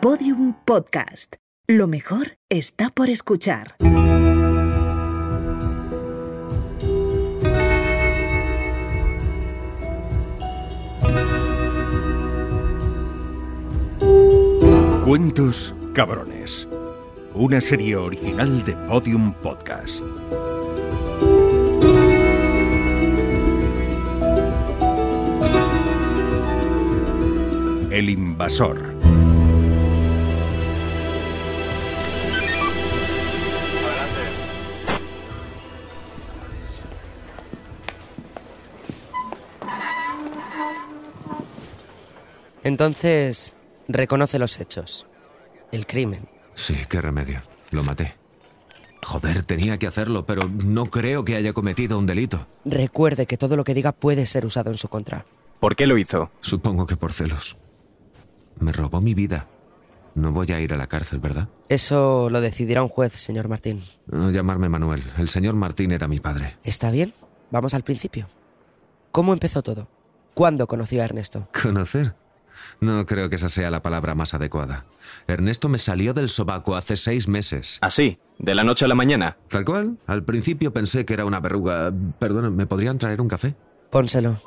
Podium Podcast. Lo mejor está por escuchar. Cuentos Cabrones. Una serie original de Podium Podcast. El invasor. Entonces, reconoce los hechos. El crimen. Sí, qué remedio. Lo maté. Joder, tenía que hacerlo, pero no creo que haya cometido un delito. Recuerde que todo lo que diga puede ser usado en su contra. ¿Por qué lo hizo? Supongo que por celos. Me robó mi vida. No voy a ir a la cárcel, ¿verdad? Eso lo decidirá un juez, señor Martín. No llamarme Manuel. El señor Martín era mi padre. ¿Está bien? Vamos al principio. ¿Cómo empezó todo? ¿Cuándo conoció a Ernesto? ¿Conocer? No creo que esa sea la palabra más adecuada. Ernesto me salió del sobaco hace seis meses. ¿Así? ¿De la noche a la mañana? Tal cual. Al principio pensé que era una verruga. Perdón, ¿me podrían traer un café? Pónselo.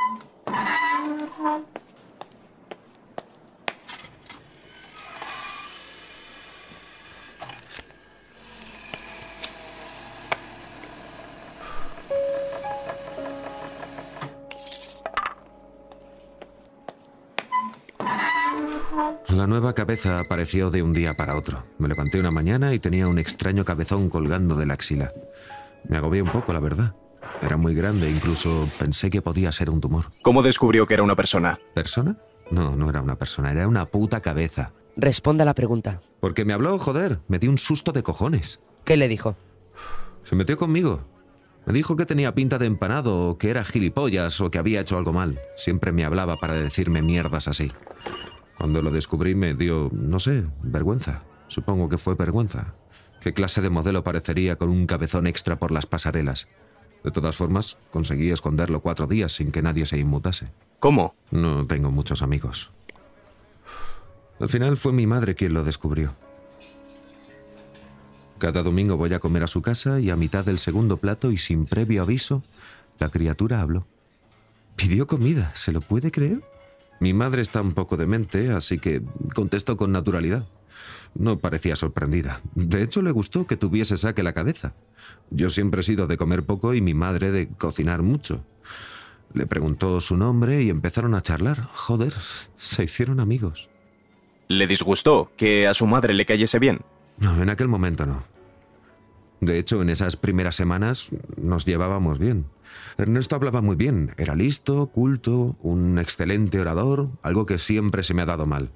La nueva cabeza apareció de un día para otro. Me levanté una mañana y tenía un extraño cabezón colgando de la axila. Me agobié un poco, la verdad. Era muy grande, incluso pensé que podía ser un tumor. ¿Cómo descubrió que era una persona? ¿Persona? No, no era una persona, era una puta cabeza. Responda a la pregunta. Porque me habló, joder, me di un susto de cojones. ¿Qué le dijo? Se metió conmigo. Me dijo que tenía pinta de empanado, o que era gilipollas, o que había hecho algo mal. Siempre me hablaba para decirme mierdas así. Cuando lo descubrí me dio, no sé, vergüenza. Supongo que fue vergüenza. ¿Qué clase de modelo parecería con un cabezón extra por las pasarelas? De todas formas, conseguí esconderlo cuatro días sin que nadie se inmutase. ¿Cómo? No tengo muchos amigos. Al final fue mi madre quien lo descubrió. Cada domingo voy a comer a su casa y a mitad del segundo plato y sin previo aviso, la criatura habló. Pidió comida, ¿se lo puede creer? Mi madre está un poco demente, así que contestó con naturalidad. No parecía sorprendida. De hecho, le gustó que tuviese saque la cabeza. Yo siempre he sido de comer poco y mi madre de cocinar mucho. Le preguntó su nombre y empezaron a charlar. Joder, se hicieron amigos. ¿Le disgustó que a su madre le cayese bien? No, en aquel momento no. De hecho, en esas primeras semanas nos llevábamos bien. Ernesto hablaba muy bien, era listo, culto, un excelente orador, algo que siempre se me ha dado mal.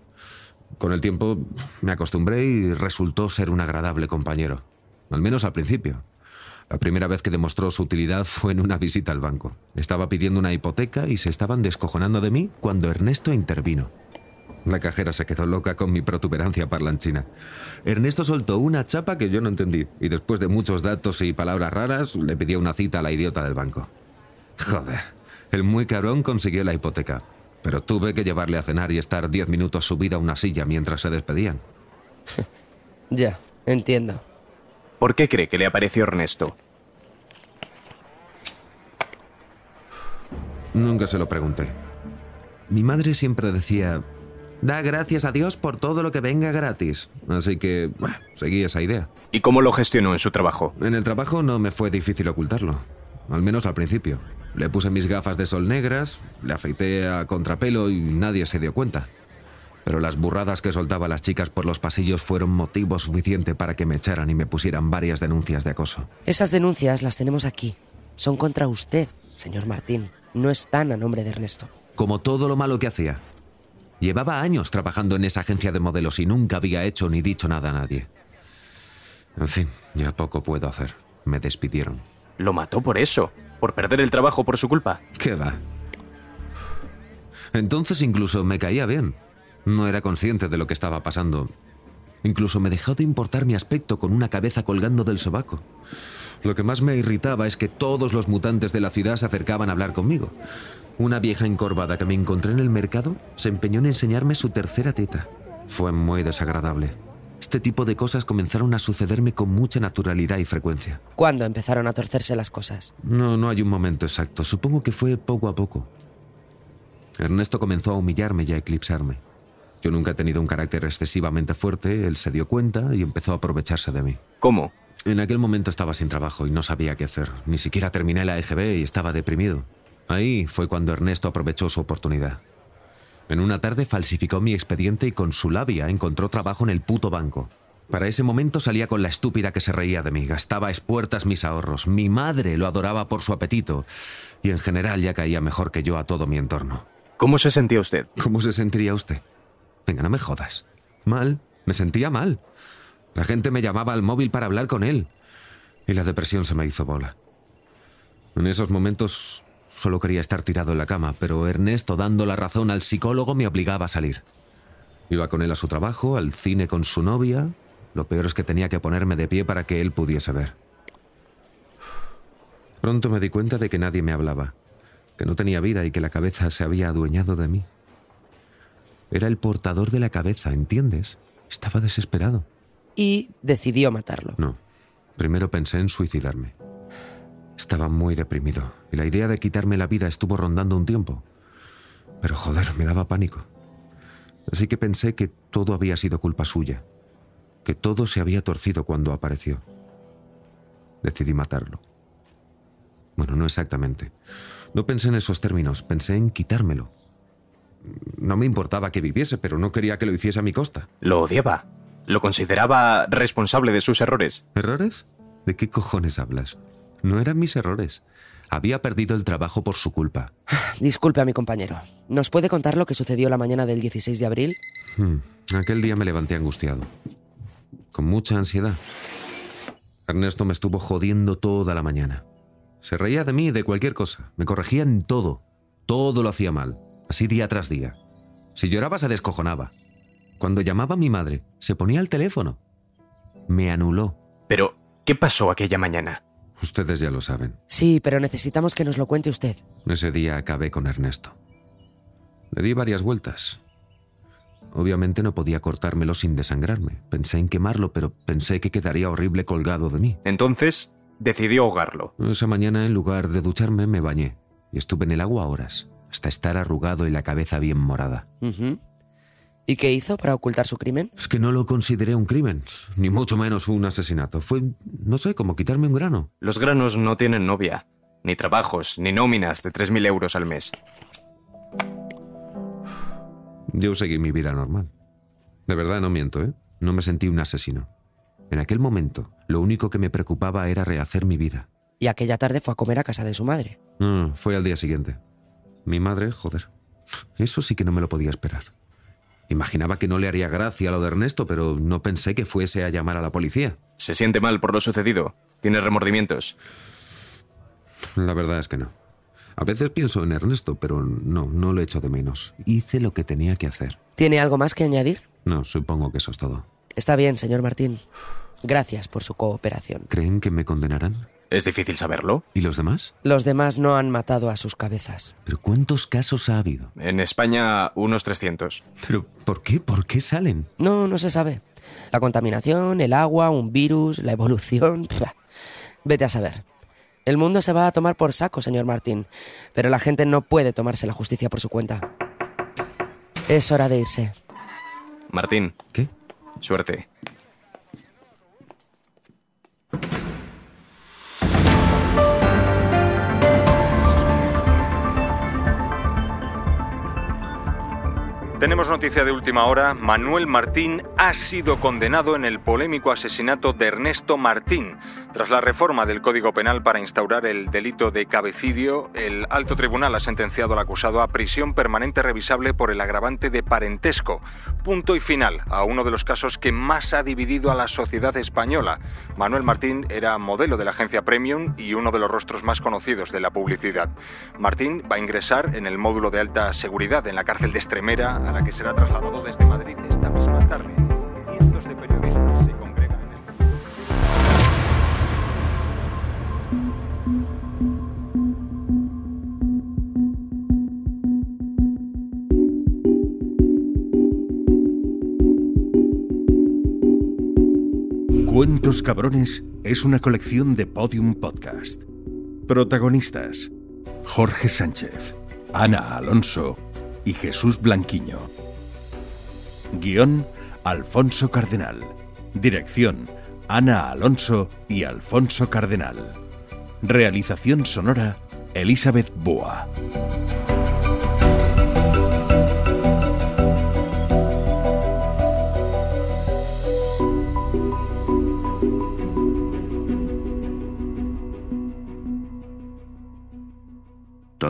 Con el tiempo me acostumbré y resultó ser un agradable compañero, al menos al principio. La primera vez que demostró su utilidad fue en una visita al banco. Estaba pidiendo una hipoteca y se estaban descojonando de mí cuando Ernesto intervino. La cajera se quedó loca con mi protuberancia parlanchina. Ernesto soltó una chapa que yo no entendí y después de muchos datos y palabras raras le pidió una cita a la idiota del banco. Joder, el muy cabrón consiguió la hipoteca, pero tuve que llevarle a cenar y estar diez minutos subida a una silla mientras se despedían. Ya, entiendo. ¿Por qué cree que le apareció Ernesto? Nunca se lo pregunté. Mi madre siempre decía, da gracias a Dios por todo lo que venga gratis. Así que, bueno, seguí esa idea. ¿Y cómo lo gestionó en su trabajo? En el trabajo no me fue difícil ocultarlo, al menos al principio. Le puse mis gafas de sol negras, le afeité a contrapelo y nadie se dio cuenta. Pero las burradas que soltaba las chicas por los pasillos fueron motivo suficiente para que me echaran y me pusieran varias denuncias de acoso. Esas denuncias las tenemos aquí. Son contra usted, señor Martín. No están a nombre de Ernesto. Como todo lo malo que hacía. Llevaba años trabajando en esa agencia de modelos y nunca había hecho ni dicho nada a nadie. En fin, ya poco puedo hacer. Me despidieron. ¿Lo mató por eso? ¿Por perder el trabajo por su culpa? ¿Qué va? Entonces incluso me caía bien. No era consciente de lo que estaba pasando. Incluso me dejó de importar mi aspecto con una cabeza colgando del sobaco. Lo que más me irritaba es que todos los mutantes de la ciudad se acercaban a hablar conmigo. Una vieja encorvada que me encontré en el mercado se empeñó en enseñarme su tercera teta. Fue muy desagradable. Este tipo de cosas comenzaron a sucederme con mucha naturalidad y frecuencia. ¿Cuándo empezaron a torcerse las cosas? No, no hay un momento exacto. Supongo que fue poco a poco. Ernesto comenzó a humillarme y a eclipsarme. Yo nunca he tenido un carácter excesivamente fuerte, él se dio cuenta y empezó a aprovecharse de mí. ¿Cómo? En aquel momento estaba sin trabajo y no sabía qué hacer. Ni siquiera terminé la EGB y estaba deprimido. Ahí fue cuando Ernesto aprovechó su oportunidad. En una tarde falsificó mi expediente y con su labia encontró trabajo en el puto banco. Para ese momento salía con la estúpida que se reía de mí, gastaba a espuertas mis ahorros, mi madre lo adoraba por su apetito y en general ya caía mejor que yo a todo mi entorno. ¿Cómo se sentía usted? ¿Cómo se sentiría usted? Venga, no me jodas. Mal, me sentía mal. La gente me llamaba al móvil para hablar con él y la depresión se me hizo bola. En esos momentos solo quería estar tirado en la cama, pero Ernesto, dando la razón al psicólogo, me obligaba a salir. Iba con él a su trabajo, al cine con su novia. Lo peor es que tenía que ponerme de pie para que él pudiese ver. Pronto me di cuenta de que nadie me hablaba, que no tenía vida y que la cabeza se había adueñado de mí. Era el portador de la cabeza, ¿entiendes? Estaba desesperado. Y decidió matarlo. No. Primero pensé en suicidarme. Estaba muy deprimido y la idea de quitarme la vida estuvo rondando un tiempo. Pero joder, me daba pánico. Así que pensé que todo había sido culpa suya, que todo se había torcido cuando apareció. Decidí matarlo. Bueno, no exactamente. No pensé en esos términos, pensé en quitármelo. No me importaba que viviese, pero no quería que lo hiciese a mi costa. Lo odiaba. Lo consideraba responsable de sus errores. ¿Errores? ¿De qué cojones hablas? No eran mis errores. Había perdido el trabajo por su culpa. Disculpe a mi compañero. ¿Nos puede contar lo que sucedió la mañana del 16 de abril? Hmm, Aquel día me levanté angustiado. Con mucha ansiedad. Ernesto me estuvo jodiendo toda la mañana. Se reía de mí y de cualquier cosa. Me corregía en todo. Todo lo hacía mal. Así día tras día. Si lloraba se descojonaba. Cuando llamaba a mi madre, se ponía al teléfono. Me anuló. Pero, ¿qué pasó aquella mañana? Ustedes ya lo saben. Sí, pero necesitamos que nos lo cuente usted. Ese día acabé con Ernesto. Le di varias vueltas. Obviamente no podía cortármelo sin desangrarme. Pensé en quemarlo, pero pensé que quedaría horrible colgado de mí. Entonces, decidió ahogarlo. Esa mañana, en lugar de ducharme, me bañé y estuve en el agua horas, hasta estar arrugado y la cabeza bien morada. Ujú. ¿Y qué hizo para ocultar su crimen? Es que no lo consideré un crimen, ni mucho menos un asesinato. Fue, no sé, como quitarme un grano. Los granos no tienen novia, ni trabajos, ni nóminas de 3.000 euros al mes. Yo seguí mi vida normal. De verdad no miento, ¿eh? No me sentí un asesino. En aquel momento, lo único que me preocupaba era rehacer mi vida. Y aquella tarde fue a comer a casa de su madre. No, no, fue al día siguiente. Mi madre, joder. Eso sí que no me lo podía esperar. Imaginaba que no le haría gracia lo de Ernesto, pero no pensé que fuese a llamar a la policía. ¿Se siente mal por lo sucedido? ¿Tiene remordimientos? La verdad es que no. A veces pienso en Ernesto, pero no, no lo echo de menos. Hice lo que tenía que hacer. ¿Tiene algo más que añadir? No, supongo que eso es todo. Está bien, señor Martín. Gracias por su cooperación. ¿Creen que me condenarán? ¿Es difícil saberlo? ¿Y los demás? Los demás no han matado a sus cabezas. ¿Pero cuántos casos ha habido? En España, unos 300. ¿Pero por qué? ¿Por qué salen? No, no se sabe. La contaminación, el agua, un virus, la evolución. pf, Vete a saber. El mundo se va a tomar por saco, señor Martín, pero la gente no puede tomarse la justicia por su cuenta. Es hora de irse. Martín, ¿Qué? suerte. Tenemos noticia de última hora. Manuel Martín ha sido condenado en el polémico asesinato de Ernesto Martín. Tras la reforma del Código Penal para instaurar el delito de cabecidio, el alto tribunal ha sentenciado al acusado a prisión permanente revisable por el agravante de parentesco. Punto y final a uno de los casos que más ha dividido a la sociedad española. Manuel Martín era modelo de la agencia Premium y uno de los rostros más conocidos de la publicidad. Martín va a ingresar en el módulo de alta seguridad en la cárcel de Extremera, a la que será trasladado desde Madrid esta misma tarde. Cuentos Cabrones es una colección de Podium Podcast. Protagonistas: Jorge Sánchez, Ana Alonso y Jesús Blanquiño. Guión: Alfonso Cardenal. Dirección: Ana Alonso y Alfonso Cardenal. Realización sonora: Elizabeth Boa.